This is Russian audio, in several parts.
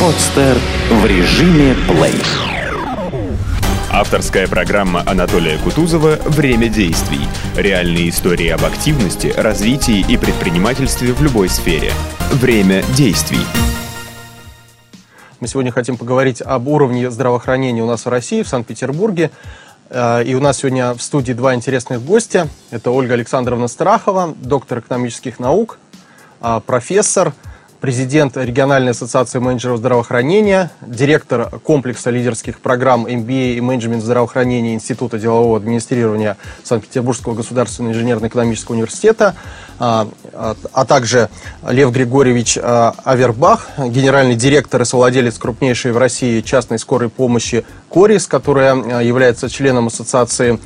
Подстер в режиме плей. Авторская программа Анатолия Кутузова «Время действий». Реальные истории об активности, развитии и предпринимательстве в любой сфере. Время действий. Мы сегодня хотим поговорить об уровне здравоохранения у нас в России, в Санкт-Петербурге. Э, и у нас сегодня в студии два интересных гостя. Это Ольга Александровна Страхова, доктор экономических наук, э, профессор – президент региональной ассоциации менеджеров здравоохранения, директор комплекса лидерских программ MBA и менеджмент здравоохранения Института делового администрирования Санкт-Петербургского государственного инженерно-экономического университета, а, а, а также Лев Григорьевич а, Авербах, генеральный директор и совладелец крупнейшей в России частной скорой помощи Корис, которая является членом ассоциации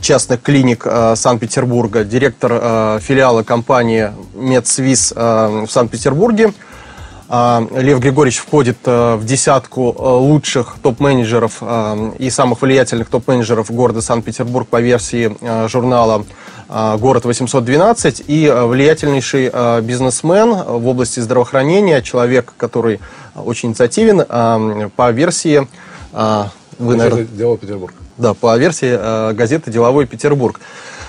частных клиник э, Санкт-Петербурга, директор э, филиала компании Медсвис в Санкт-Петербурге. Лев Григорьевич входит в десятку лучших топ-менеджеров и самых влиятельных топ-менеджеров города Санкт-Петербург по версии журнала «Город 812» и влиятельнейший бизнесмен в области здравоохранения, человек, который очень инициативен по версии... Вы, наверное... Дело Петербург. Да, по версии э, газеты «Деловой Петербург».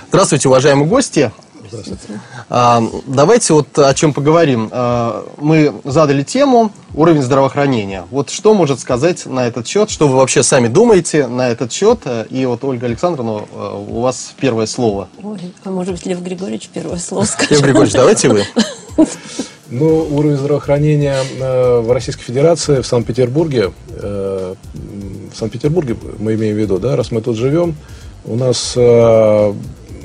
Здравствуйте, уважаемые гости. Здравствуйте. А, давайте вот о чем поговорим. А, мы задали тему уровень здравоохранения. Вот что может сказать на этот счет, что вы вообще сами думаете на этот счет? И вот, Ольга Александровна, э, у вас первое слово. Ой, а может быть, Лев Григорьевич первое слово скажет? Лев Григорьевич, давайте вы. Ну, уровень здравоохранения э, в Российской Федерации, в Санкт-Петербурге, в Санкт-Петербурге мы имеем в виду, да, раз мы тут живем, у нас э,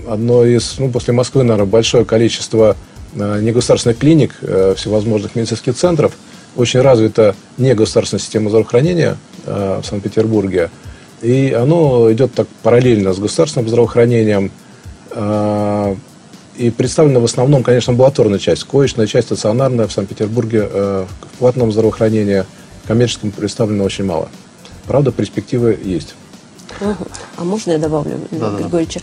одно из, ну, после Москвы, наверное, большое количество негосударственных клиник, всевозможных медицинских центров, очень развита негосударственная система здравоохранения в Санкт-Петербурге, и оно идет так параллельно с государственным здравоохранением, и представлена в основном, конечно, амбулаторная часть. Коечная часть стационарная в Санкт-Петербурге э, в платном здравоохранении коммерческом представлено очень мало. Правда, перспективы есть. А можно я добавлю, да, Григорьевича?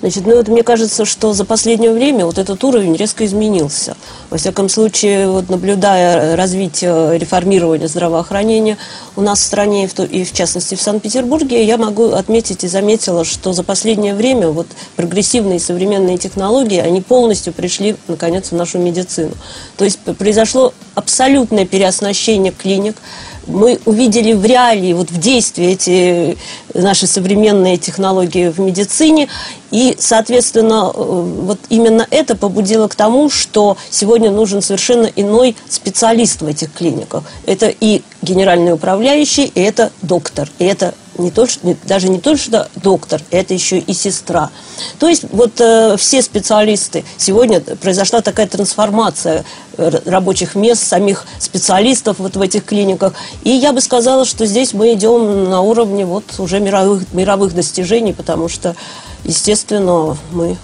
Значит, ну вот мне кажется, что за последнее время вот этот уровень резко изменился. Во всяком случае, вот наблюдая развитие реформирования здравоохранения у нас в стране и в частности в Санкт-Петербурге, я могу отметить и заметила, что за последнее время вот прогрессивные современные технологии, они полностью пришли, наконец, в нашу медицину. То есть произошло абсолютное переоснащение клиник, мы увидели в реалии, вот в действии эти наши современные технологии в медицине, и, соответственно, э, вот именно это побудило к тому, что сегодня нужен совершенно иной специалист в этих клиниках. Это и генеральный управляющий, и это доктор, и это не то, что, даже не только что доктор, это еще и сестра. То есть вот э, все специалисты, сегодня произошла такая трансформация э, рабочих мест, самих специалистов вот в этих клиниках. И я бы сказала, что здесь мы идем на уровне вот уже мировых, мировых достижений, потому что, естественно, мы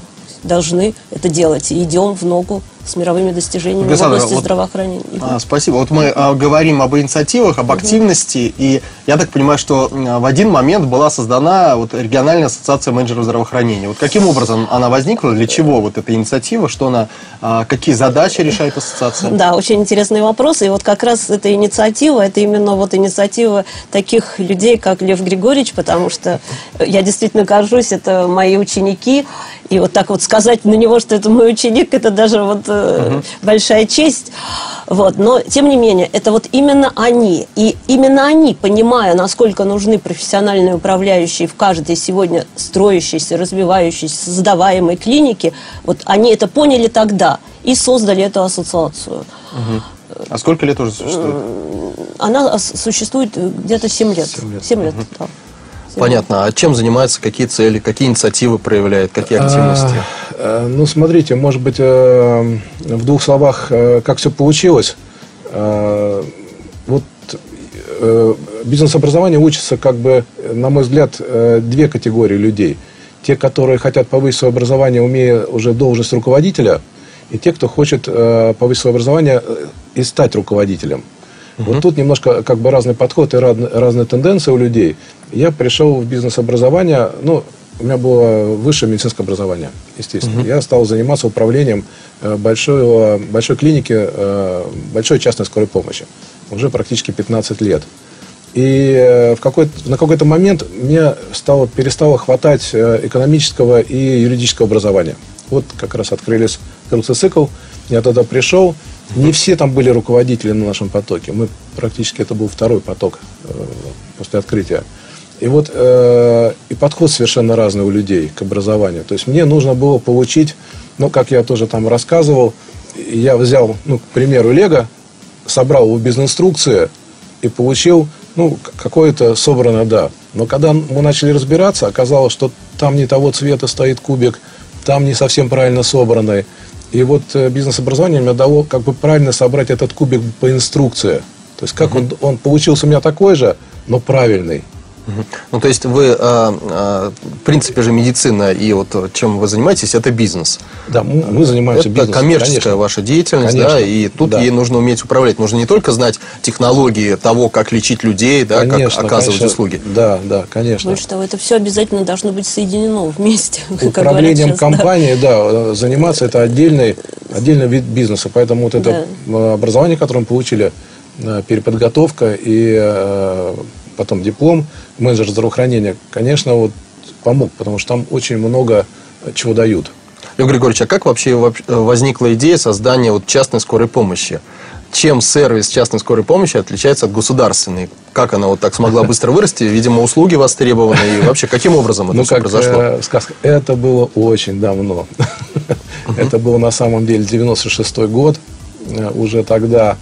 должны это делать и идем в ногу с мировыми достижениями Александр, в области вот, здравоохранения. А, спасибо. Вот мы а, говорим об инициативах, об активности, и я так понимаю, что в один момент была создана вот, региональная ассоциация менеджеров здравоохранения. Вот каким образом она возникла, для чего вот эта инициатива, что она, а, какие задачи решает ассоциация? Да, очень интересный вопрос, и вот как раз эта инициатива, это именно вот инициатива таких людей, как Лев Григорьевич, потому что я действительно горжусь, это мои ученики, и вот так вот сказать на него, что это мой ученик, это даже вот угу. большая честь. Вот. Но, тем не менее, это вот именно они. И именно они, понимая, насколько нужны профессиональные управляющие в каждой сегодня строящейся, развивающейся, создаваемой клинике, вот они это поняли тогда и создали эту ассоциацию. Угу. А сколько лет уже существует? Она существует где-то 7 лет. 7 лет, 7 лет угу. да. Понятно. А чем занимается, какие цели, какие инициативы проявляет, какие а, активности? А, ну, смотрите, может быть, э, в двух словах, э, как все получилось. Вот бизнес-образование учится, как бы, на мой взгляд, две категории людей. Те, которые хотят повысить свое образование, умея уже должность руководителя, и те, кто хочет повысить свое образование и стать руководителем. Угу. Вот тут немножко как бы разный подход и разные, разные тенденции у людей. Я пришел в бизнес-образование, ну, у меня было высшее медицинское образование, естественно. Угу. Я стал заниматься управлением э, большой, большой клиники, э, большой частной скорой помощи. уже практически 15 лет. И э, в какой на какой-то момент мне стало, перестало хватать экономического и юридического образования. Вот как раз открылись открылся цикл, я тогда пришел, не все там были руководители на нашем потоке. Мы практически это был второй поток э, после открытия. И вот э, и подход совершенно разный у людей к образованию. То есть мне нужно было получить, ну, как я тоже там рассказывал, я взял, ну, к примеру, Лего, собрал его без инструкции и получил, ну, какое-то собранное, да. Но когда мы начали разбираться, оказалось, что там не того цвета стоит кубик, там не совсем правильно собранный. И вот э, бизнес-образование мне дало как бы правильно собрать этот кубик по инструкции. То есть как uh-huh. он, он получился у меня такой же, но правильный. Ну, то есть вы, э, э, в принципе же, медицина и вот чем вы занимаетесь, это бизнес. Да, мы, занимаемся это бизнесом. Это коммерческая конечно. ваша деятельность, конечно. да, и тут да. ей нужно уметь управлять. Нужно не только знать технологии того, как лечить людей, да, конечно, как оказывать конечно. услуги. Да, да, конечно. Ну что, это все обязательно должно быть соединено вместе. Управлением компании, да. да, заниматься это отдельный, отдельный вид бизнеса. Поэтому вот это да. образование, которое мы получили, э, переподготовка и потом диплом менеджер здравоохранения, конечно, вот помог, потому что там очень много чего дают. Лев Григорьевич, а как вообще возникла идея создания вот частной скорой помощи? Чем сервис частной скорой помощи отличается от государственной? Как она вот так смогла быстро вырасти? Видимо, услуги востребованы. И вообще, каким образом это ну, все как, произошло? Э, сказка. Это было очень давно. Это был на самом деле 96-й год. Э, уже тогда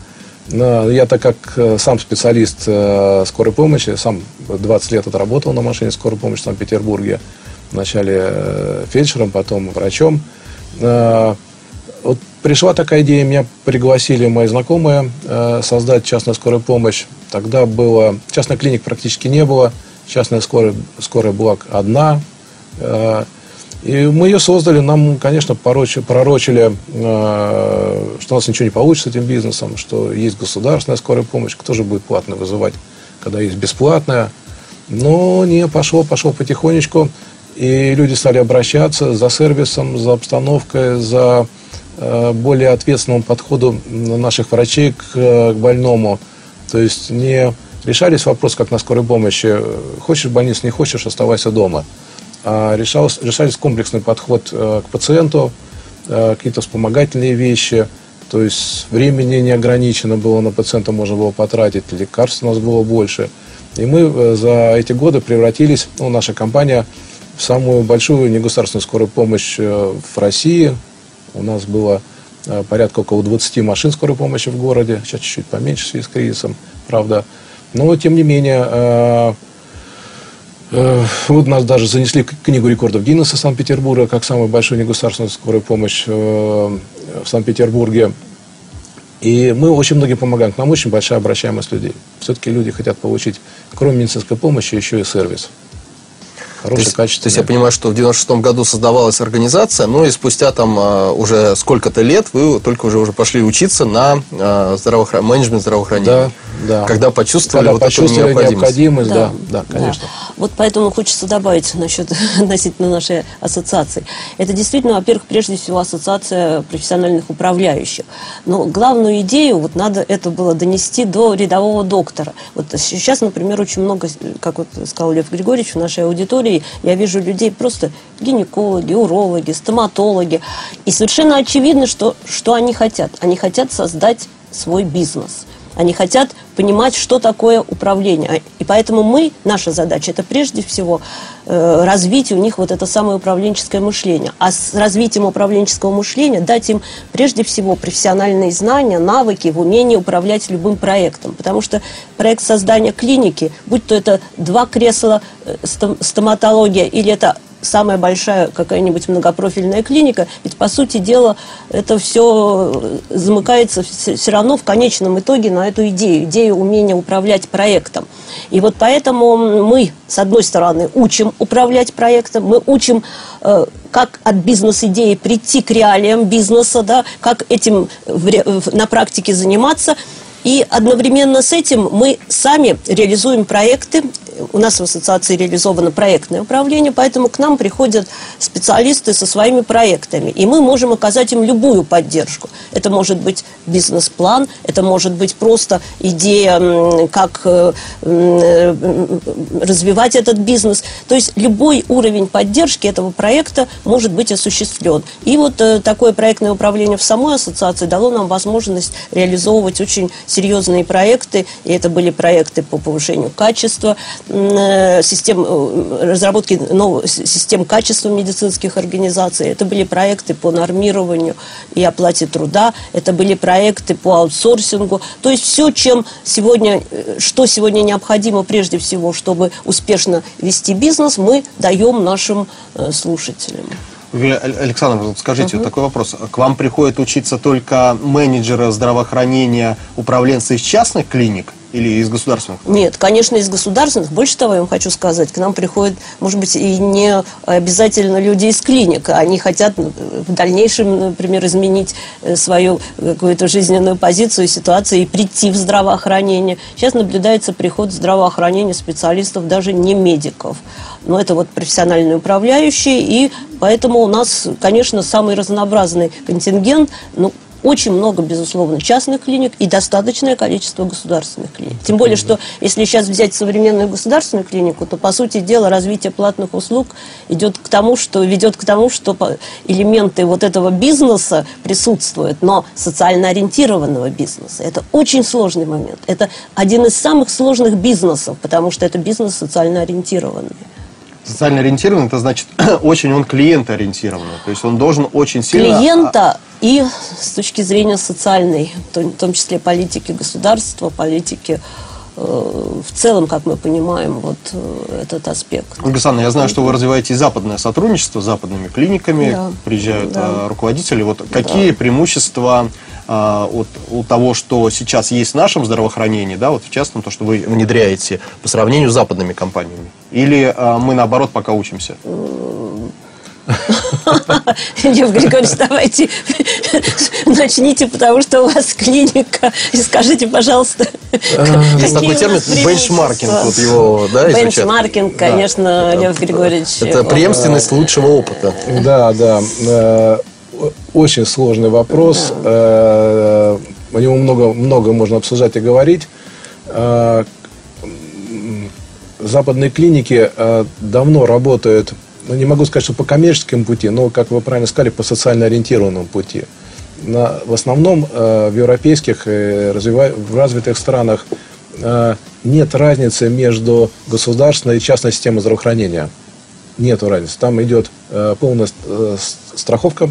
я так как э, сам специалист э, скорой помощи, сам 20 лет отработал на машине скорой помощи в Санкт-Петербурге, вначале э, фельдшером, потом врачом. Вот пришла такая идея, меня пригласили мои знакомые создать частную скорую помощь. Тогда было, частной клиник практически не было, частная скорая, скорая была одна. И мы ее создали, нам, конечно, порочили, пророчили, э, что у нас ничего не получится с этим бизнесом, что есть государственная скорая помощь, кто же будет платно вызывать, когда есть бесплатная. Но не пошло, пошло потихонечку, и люди стали обращаться за сервисом, за обстановкой, за э, более ответственным подходом наших врачей к, к больному. То есть не решались вопрос, как на скорой помощи, хочешь в больницу, не хочешь, оставайся дома. А решался, решались комплексный подход э, к пациенту, э, какие-то вспомогательные вещи, то есть времени не ограничено было на пациента, можно было потратить, лекарств у нас было больше. И мы э, за эти годы превратились, ну, наша компания, в самую большую негосударственную скорую помощь в России. У нас было порядка около 20 машин скорой помощи в городе, сейчас чуть-чуть поменьше в связи с кризисом, правда. Но, тем не менее, вот нас даже занесли в книгу рекордов Гиннесса Санкт-Петербурга как самую большую негосударственную скорую помощь э, в Санкт-Петербурге. И мы очень многим помогаем. К нам очень большая обращаемость людей. Все-таки люди хотят получить, кроме медицинской помощи, еще и сервис хорошее, то есть, качественное. То есть я понимаю, что в 96 году создавалась организация, но и спустя там а, уже сколько-то лет вы только уже, уже пошли учиться на а, здравоохран... менеджмент здравоохранения. Да, да. Когда почувствовали Когда вот почувствовали эту необходимость. необходимость да, да, да, конечно. Да. Вот поэтому хочется добавить насчет относительно нашей ассоциации. Это действительно, во-первых, прежде всего ассоциация профессиональных управляющих. Но главную идею вот надо это было донести до рядового доктора. Вот сейчас, например, очень много, как вот сказал Лев Григорьевич, в нашей аудитории я вижу людей просто гинекологи, урологи, стоматологи. И совершенно очевидно, что, что они хотят. Они хотят создать свой бизнес. Они хотят понимать, что такое управление. И поэтому мы, наша задача, это прежде всего э, развить у них вот это самое управленческое мышление. А с развитием управленческого мышления дать им прежде всего профессиональные знания, навыки в умении управлять любым проектом. Потому что проект создания клиники, будь то это два кресла э, стоматология или это самая большая какая-нибудь многопрофильная клиника, ведь по сути дела это все замыкается все равно в конечном итоге на эту идею, идею умения управлять проектом. И вот поэтому мы, с одной стороны, учим управлять проектом, мы учим, э, как от бизнес-идеи прийти к реалиям бизнеса, да, как этим на практике заниматься, и одновременно с этим мы сами реализуем проекты, у нас в ассоциации реализовано проектное управление, поэтому к нам приходят специалисты со своими проектами, и мы можем оказать им любую поддержку. Это может быть бизнес-план, это может быть просто идея, как э, развивать этот бизнес. То есть любой уровень поддержки этого проекта может быть осуществлен. И вот э, такое проектное управление в самой ассоциации дало нам возможность реализовывать очень серьезные проекты, и это были проекты по повышению качества, э, систем, разработки новых систем качества медицинских организаций, это были проекты по нормированию и оплате труда, это были проекты по аутсорсингу, то есть все, чем сегодня, что сегодня необходимо прежде всего, чтобы успешно вести бизнес, мы даем нашим э, слушателям. Александр, скажите, угу. вот такой вопрос. К вам приходят учиться только менеджеры здравоохранения, управленцы из частных клиник? Или из государственных? Нет, конечно, из государственных. Больше того, я вам хочу сказать, к нам приходят, может быть, и не обязательно люди из клиник. Они хотят ну, в дальнейшем, например, изменить э, свою какую-то жизненную позицию, ситуацию и прийти в здравоохранение. Сейчас наблюдается приход в здравоохранение специалистов, даже не медиков. Но это вот профессиональные управляющие, и поэтому у нас, конечно, самый разнообразный контингент, ну, очень много, безусловно, частных клиник и достаточное количество государственных клиник. Тем более, что если сейчас взять современную государственную клинику, то, по сути дела, развитие платных услуг идет к тому, что ведет к тому, что элементы вот этого бизнеса присутствуют, но социально ориентированного бизнеса. Это очень сложный момент. Это один из самых сложных бизнесов, потому что это бизнес социально ориентированный социально ориентированный, это значит очень он клиентоориентированный. То есть он должен очень сильно... Клиента и с точки зрения социальной, в том числе политики государства, политики э, в целом, как мы понимаем, вот э, этот аспект. Ольга Александровна, я знаю, что вы развиваете западное сотрудничество с западными клиниками, да. приезжают да. Э, руководители. Вот какие да. преимущества а, от, у того, что сейчас есть в нашем здравоохранении, да, вот в частном, то, что вы внедряете по сравнению с западными компаниями? Или а, мы, наоборот, пока учимся? Лев Григорьевич, давайте начните, потому что у вас клиника. И скажите, пожалуйста, Есть такой термин бенчмаркинг, вот его, да, Бенчмаркинг, конечно, Лев Григорьевич. Это преемственность лучшего опыта. Да, да э, очень сложный вопрос. О э, нем много, много можно обсуждать и говорить. Э, западные клиники э, давно работают, ну, не могу сказать, что по коммерческому пути, но, как вы правильно сказали, по социально ориентированному пути. На, в основном в европейских, в развитых странах нет разницы между государственной и частной системой здравоохранения. Нет разницы. Там идет полная страховка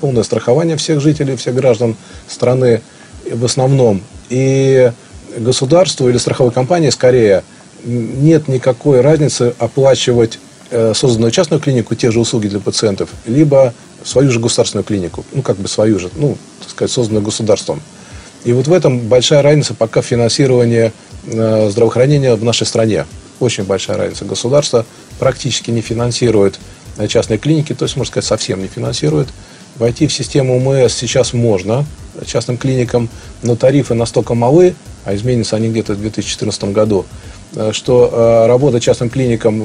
полное страхование всех жителей, всех граждан страны в основном. И государству или страховой компании скорее нет никакой разницы оплачивать э, созданную частную клинику те же услуги для пациентов, либо свою же государственную клинику, ну, как бы свою же, ну, так сказать, созданную государством. И вот в этом большая разница пока финансирования э, здравоохранения в нашей стране. Очень большая разница. Государство практически не финансирует частные клиники, то есть, можно сказать, совсем не финансирует. Войти в систему МС сейчас можно частным клиникам, но тарифы настолько малы, а изменятся они где-то в 2014 году, э, что э, работа частным клиникам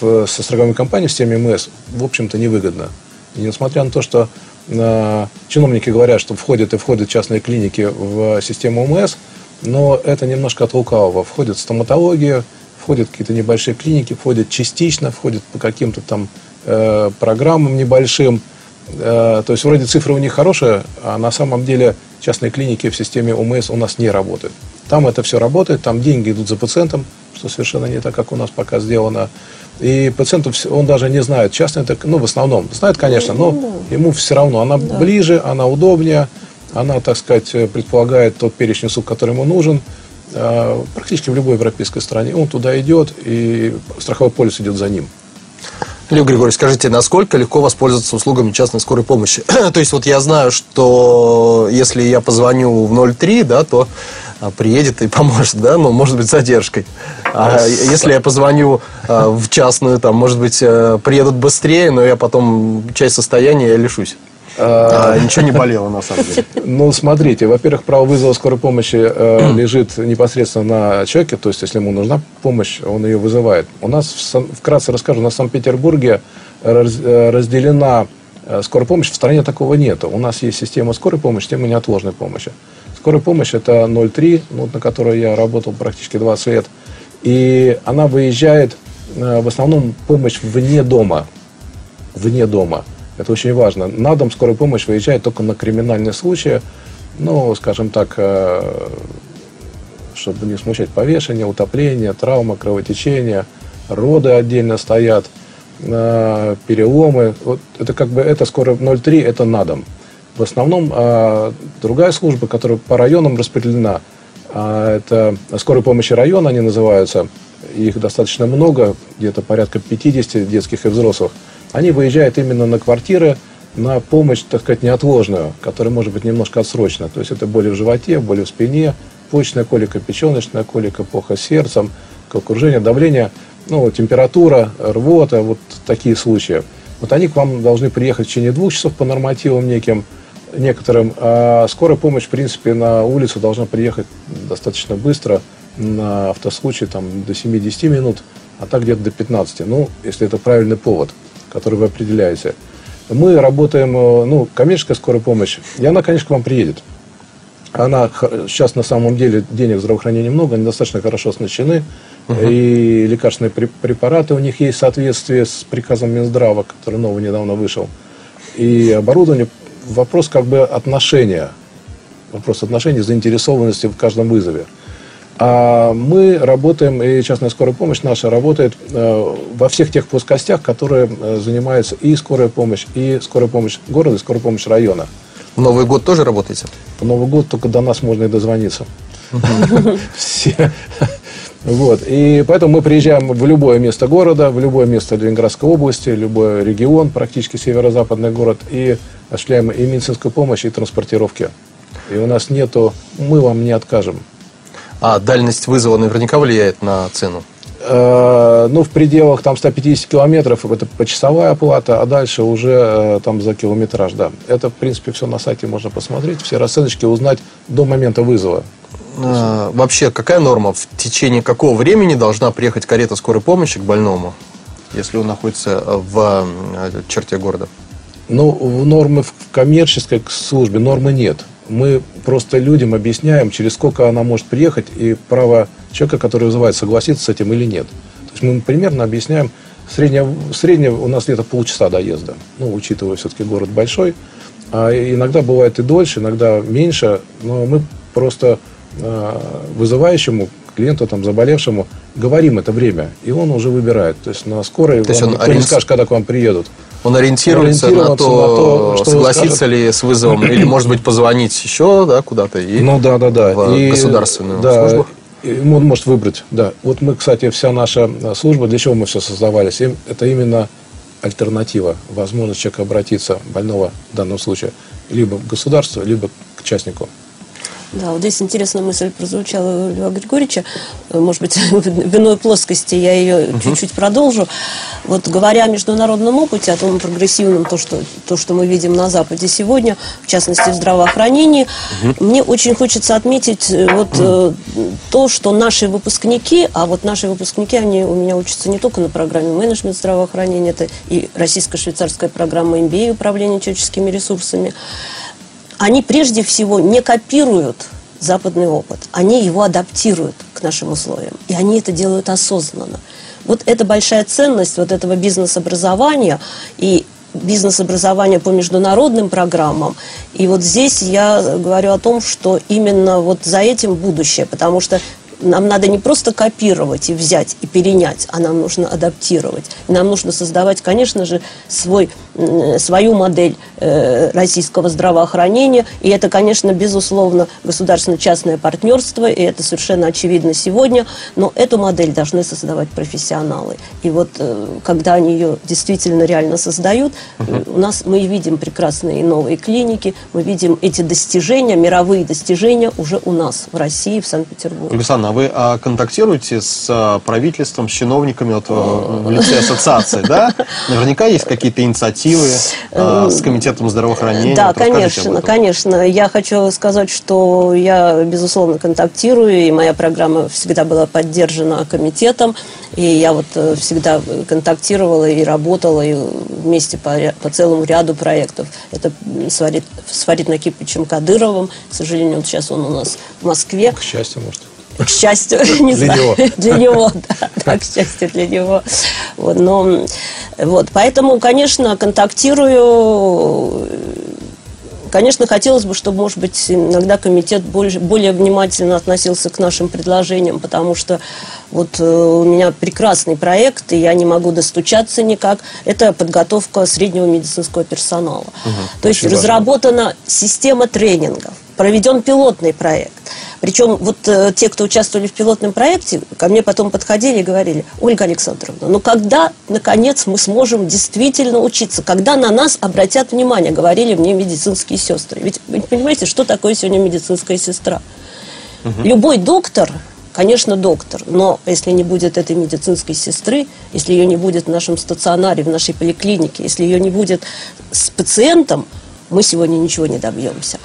в, со страховой компанией в системе МС, в общем-то, невыгодна. И несмотря на то, что э, чиновники говорят, что входят и входят частные клиники в систему МС, но это немножко от лукавого. Входит стоматология, входят какие-то небольшие клиники, входят частично, входят по каким-то там э, программам небольшим, то есть вроде цифры у них хорошие, а на самом деле частные клиники в системе УМС у нас не работают. Там это все работает, там деньги идут за пациентом, что совершенно не так, как у нас пока сделано. И пациент, он даже не знает, частный это, ну, в основном, знает, конечно, но ну, ему все равно, она да. ближе, она удобнее, она, так сказать, предполагает тот перечень услуг, который ему нужен, э, практически в любой европейской стране. Он туда идет, и страховой полис идет за ним. Лев Григорьевич, скажите, насколько легко воспользоваться услугами частной скорой помощи? то есть вот я знаю, что если я позвоню в 03, да, то а, приедет и поможет, да, но может быть задержкой. А если я позвоню а, в частную, там, может быть, э, приедут быстрее, но я потом часть состояния я лишусь. А, ничего не болело, на самом деле. Ну, смотрите, во-первых, право вызова скорой помощи э, лежит непосредственно на человеке, то есть, если ему нужна помощь, он ее вызывает. У нас, вкратце расскажу, на Санкт-Петербурге э, разделена э, скорая помощь, в стране такого нет. У нас есть система скорой помощи, система неотложной помощи. Скорая помощь – это 0,3, ну, на которой я работал практически 20 лет. И она выезжает, э, в основном, помощь вне дома. Вне дома – это очень важно. На дом скорая помощь выезжает только на криминальные случаи, ну, скажем так, э, чтобы не смущать повешение, утопление, травма, кровотечение, роды отдельно стоят, э, переломы. Вот это как бы, это скоро 0,3, это на дом. В основном э, другая служба, которая по районам распределена, это скорой помощи района они называются, их достаточно много, где-то порядка 50 детских и взрослых – они выезжают именно на квартиры, на помощь, так сказать, неотложную, которая может быть немножко отсрочна. То есть это боли в животе, боли в спине, почечная колика, печеночная колика, плохо с сердцем, окружение, давление, ну, температура, рвота, вот такие случаи. Вот они к вам должны приехать в течение двух часов по нормативам неким, некоторым. А скорая помощь, в принципе, на улицу должна приехать достаточно быстро, на автослучай там, до 70 минут, а так где-то до 15. Ну, если это правильный повод который вы определяете. Мы работаем, э, ну, коммерческая скорая помощь, и она, конечно, к вам приедет. Она сейчас на самом деле денег в здравоохранении много, они достаточно хорошо оснащены, угу. и лекарственные препараты у них есть в соответствии с приказом Минздрава, который новый недавно вышел, и оборудование. Вопрос как бы отношения, вопрос отношения, заинтересованности в каждом вызове. А мы работаем, и частная скорая помощь наша работает э, во всех тех плоскостях, которые э, занимаются и скорая помощь, и скорая помощь города, и скорая помощь района. В Новый год тоже работаете? В Новый год только до нас можно и дозвониться. Все. Вот. И поэтому мы приезжаем в любое место города, в любое место Ленинградской области, любой регион, практически северо-западный город, и осуществляем и медицинскую помощь, и транспортировки. И у нас нету, мы вам не откажем. А дальность вызова наверняка влияет на цену? Э, ну, в пределах там 150 километров это почасовая оплата, а дальше уже э, там за километраж, да. Это, в принципе, все на сайте можно посмотреть, все расценочки узнать до момента вызова. А, вообще, какая норма? В течение какого времени должна приехать карета скорой помощи к больному, если он находится в черте города? Ну, нормы в коммерческой службе нормы нет мы просто людям объясняем, через сколько она может приехать, и право человека, который вызывает, согласиться с этим или нет. То есть мы примерно объясняем, среднее, среднее у нас где-то полчаса доезда, ну, учитывая все-таки город большой, а иногда бывает и дольше, иногда меньше, но мы просто э, вызывающему клиенту, там, заболевшему, говорим это время, и он уже выбирает. То есть на скорой то есть он никто не скажет, когда к вам приедут. Он ориентируется на то, на то что согласится ли с вызовом, или, может быть, позвонить еще да, куда-то и ну, да, да, да. в и, государственную да, службу. И он может выбрать, да. Вот мы, кстати, вся наша служба, для чего мы все создавались, это именно альтернатива, возможность человека обратиться, больного в данном случае, либо к государству, либо к частнику. Да, вот здесь интересная мысль прозвучала у Льва Григорьевича. Может быть, в иной плоскости я ее угу. чуть-чуть продолжу. Вот говоря о международном опыте, о том прогрессивном, то, что, то, что мы видим на Западе сегодня, в частности, в здравоохранении, угу. мне очень хочется отметить э, вот угу. то, что наши выпускники, а вот наши выпускники, они у меня учатся не только на программе менеджмент здравоохранения, это и российско-швейцарская программа MBA управления человеческими ресурсами, они прежде всего не копируют западный опыт, они его адаптируют к нашим условиям. И они это делают осознанно. Вот это большая ценность вот этого бизнес-образования и бизнес-образования по международным программам. И вот здесь я говорю о том, что именно вот за этим будущее, потому что нам надо не просто копировать и взять и перенять, а нам нужно адаптировать. нам нужно создавать, конечно же, свой, свою модель э, российского здравоохранения. И это, конечно, безусловно, государственно-частное партнерство, и это совершенно очевидно сегодня. Но эту модель должны создавать профессионалы. И вот э, когда они ее действительно реально создают, у нас мы видим прекрасные новые клиники, мы видим эти достижения, мировые достижения уже у нас в России, в Санкт-Петербурге. Александр, а вы а, контактируете с а, правительством, с чиновниками вот, в лице ассоциации, да? Наверняка есть какие-то инициативы инициативы э, с комитетом здравоохранения? Да, вот конечно, конечно. Я хочу сказать, что я, безусловно, контактирую, и моя программа всегда была поддержана комитетом, и я вот э, всегда контактировала и работала и вместе по, по целому ряду проектов. Это с, Фарид, с Фарид Накипичем Кадыровым, к сожалению, вот сейчас он у нас в Москве. К счастью, может к счастью, не для знаю, него. для него, да, да, к счастью для него. Вот, но, вот, поэтому, конечно, контактирую. Конечно, хотелось бы, чтобы, может быть, иногда комитет более, более внимательно относился к нашим предложениям, потому что вот э, у меня прекрасный проект, и я не могу достучаться никак. Это подготовка среднего медицинского персонала. Угу, То есть разработана система тренингов, проведен пилотный проект. Причем вот э, те, кто участвовали в пилотном проекте, ко мне потом подходили и говорили, Ольга Александровна, ну когда, наконец, мы сможем действительно учиться? Когда на нас обратят внимание, говорили мне медицинские сестры. Ведь вы понимаете, что такое сегодня медицинская сестра? Угу. Любой доктор, конечно, доктор, но если не будет этой медицинской сестры, если ее не будет в нашем стационаре, в нашей поликлинике, если ее не будет с пациентом, мы сегодня ничего не добьемся.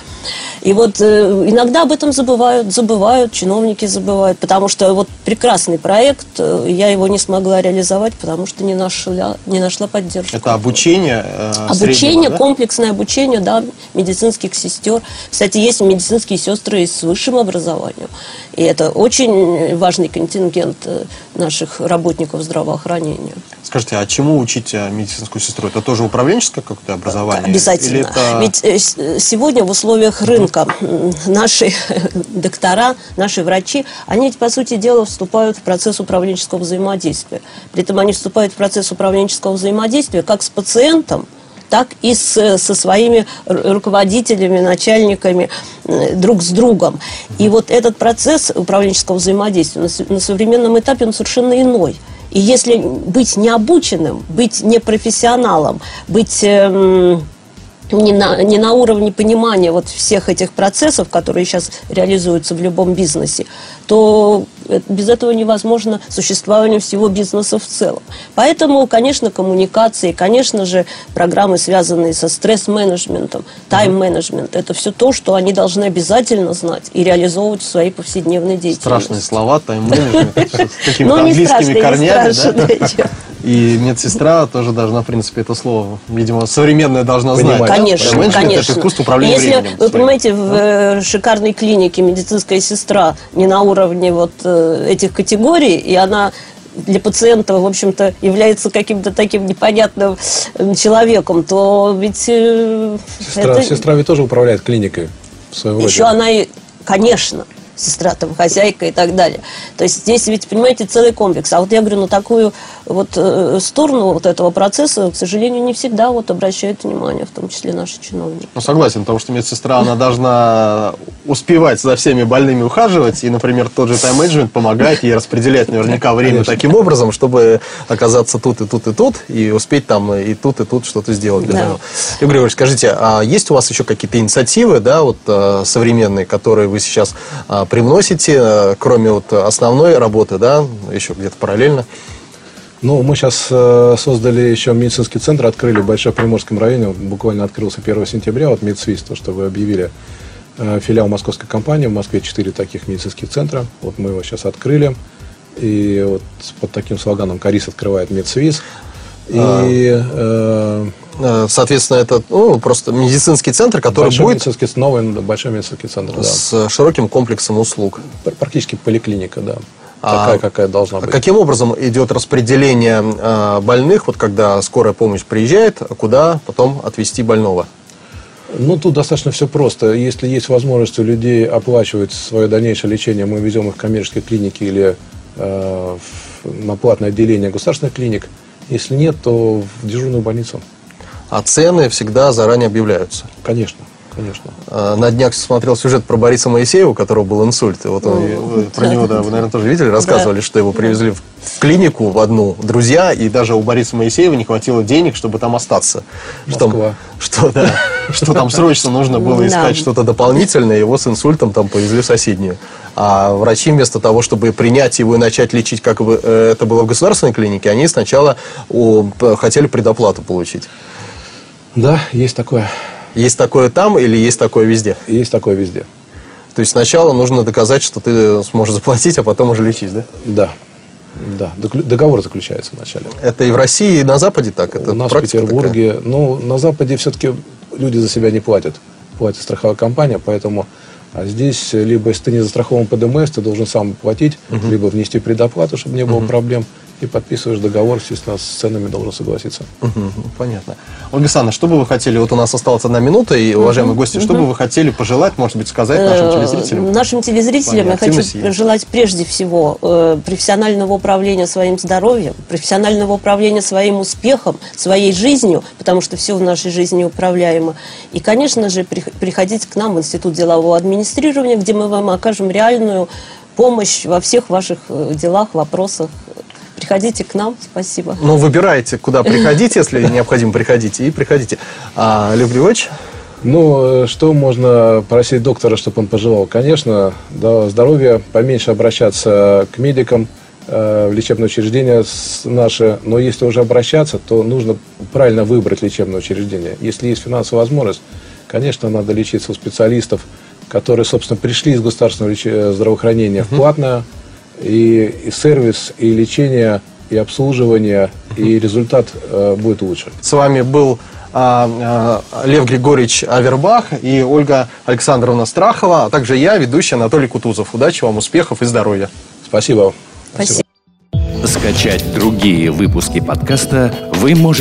И вот э, иногда об этом забывают, забывают, чиновники забывают, потому что вот прекрасный проект, э, я его не смогла реализовать, потому что не нашла, не нашла поддержку. Это обучение? Э, обучение, да? комплексное обучение, да, медицинских сестер. Кстати, есть медицинские сестры с высшим образованием. И это очень важный контингент э, наших работников здравоохранения. Скажите, а чему учить э, медицинскую сестру? Это тоже управленческое какое-то образование? Обязательно. это... Ведь э, сегодня в условиях рынка наши доктора, наши врачи, они ведь, по сути дела, вступают в процесс управленческого взаимодействия. При этом они вступают в процесс управленческого взаимодействия как с пациентом, так и с, со своими руководителями, начальниками друг с другом. И вот этот процесс управленческого взаимодействия на, на современном этапе, он совершенно иной. И если быть необученным, быть непрофессионалом, быть... Эм, не на, не на уровне понимания вот всех этих процессов, которые сейчас реализуются в любом бизнесе, то без этого невозможно существование всего бизнеса в целом. Поэтому, конечно, коммуникации, конечно же, программы, связанные со стресс-менеджментом, тайм-менеджмент, это все то, что они должны обязательно знать и реализовывать в своей повседневной деятельности. Страшные слова, тайм-менеджмент, с какими-то ну, английскими корнями. И медсестра тоже должна, в принципе, это слово, видимо, современное должна знать. Конечно, конечно. Это искусство управления Если, временем. Вы понимаете, в э, шикарной клинике медицинская сестра не на уровне вот э, этих категорий, и она для пациента, в общем-то, является каким-то таким непонятным человеком, то ведь... Э, сестра, это... сестра ведь тоже управляет клиникой в своем Еще роде. она и, конечно, сестра там хозяйка и так далее. То есть здесь ведь, понимаете, целый комплекс. А вот я говорю, на такую вот э, сторону вот этого процесса, к сожалению, не всегда вот обращают внимание, в том числе наши чиновники. Ну, согласен, потому что медсестра, она должна успевать за всеми больными ухаживать, и, например, тот же тайм-менеджмент помогает ей распределять наверняка время таким образом, чтобы оказаться тут и тут и тут, и успеть там и тут и тут что-то сделать для да. Игорь Григорьевич, скажите, а есть у вас еще какие-то инициативы, да, вот э, современные, которые вы сейчас а, привносите, э, кроме вот основной работы, да, еще где-то параллельно? Ну, мы сейчас э, создали еще медицинский центр, открыли в Большоприморском районе, буквально открылся 1 сентября, вот Медсвиз, то, что вы объявили, э, филиал московской компании, в Москве 4 таких медицинских центра, вот мы его сейчас открыли, и вот под таким слоганом «Карис открывает Медсвиз», и... А... Э, соответственно, это ну, просто медицинский центр, который большой будет... Медицинский, новый большой медицинский центр, да. С широким комплексом услуг. Практически поликлиника, да. Такая, а, какая должна быть. Каким образом идет распределение э, больных, вот когда скорая помощь приезжает, куда потом отвезти больного? Ну, тут достаточно все просто. Если есть возможность у людей оплачивать свое дальнейшее лечение, мы везем их в коммерческие клиники или э, на платное отделение государственных клиник. Если нет, то в дежурную больницу а цены всегда заранее объявляются. Конечно. Конечно. А, на днях смотрел сюжет про Бориса Моисеева, у которого был инсульт. И вот он, ну, про него, да, вы, наверное, тоже видели, рассказывали, да. что его привезли в клинику в одну друзья, и даже у Бориса Моисеева не хватило денег, чтобы там остаться. Москва. Что, что, да, что там срочно нужно было искать что-то дополнительное, его с инсультом там повезли в соседнюю. А врачи вместо того, чтобы принять его и начать лечить, как э, это было в государственной клинике, они сначала хотели предоплату получить. Да, есть такое. Есть такое там или есть такое везде? Есть такое везде. То есть сначала нужно доказать, что ты сможешь заплатить, а потом уже лечить, да? Да. Да, договор заключается вначале. Это и в России, и на Западе так? Это У нас в Петербурге. Такая? Ну, на Западе все-таки люди за себя не платят. Платит страховая компания, поэтому а здесь либо если ты не застрахован ПДМС, ты должен сам платить, угу. либо внести предоплату, чтобы не было угу. проблем и подписываешь договор, естественно, с ценами должен согласиться. Угу, понятно. Ольга Александровна, что бы вы хотели, вот у нас осталась одна минута, и, уважаемые гости, что бы вы хотели пожелать, может быть, сказать нашим э, телезрителям? Нашим телезрителям я хочу пожелать прежде всего э, профессионального управления своим здоровьем, профессионального управления своим успехом, своей жизнью, потому что все в нашей жизни управляемо. И, конечно же, приходите к нам в Институт делового администрирования, где мы вам окажем реальную помощь во всех ваших э, делах, вопросах приходите к нам. Спасибо. Ну, выбирайте, куда приходить, если необходимо приходите, и приходите. А, Лев Львович? Ну, что можно просить доктора, чтобы он пожелал? Конечно, да, здоровье, поменьше обращаться к медикам, э, в лечебное учреждение наше, но если уже обращаться, то нужно правильно выбрать лечебное учреждение. Если есть финансовая возможность, конечно, надо лечиться у специалистов, которые, собственно, пришли из государственного здравоохранения в платное, и, и сервис, и лечение, и обслуживание, и результат э, будет лучше. С вами был а, а, Лев Григорьевич Авербах и Ольга Александровна Страхова, а также я, ведущий Анатолий Кутузов. Удачи вам, успехов и здоровья. Спасибо. Спасибо. Скачать другие выпуски подкаста вы можете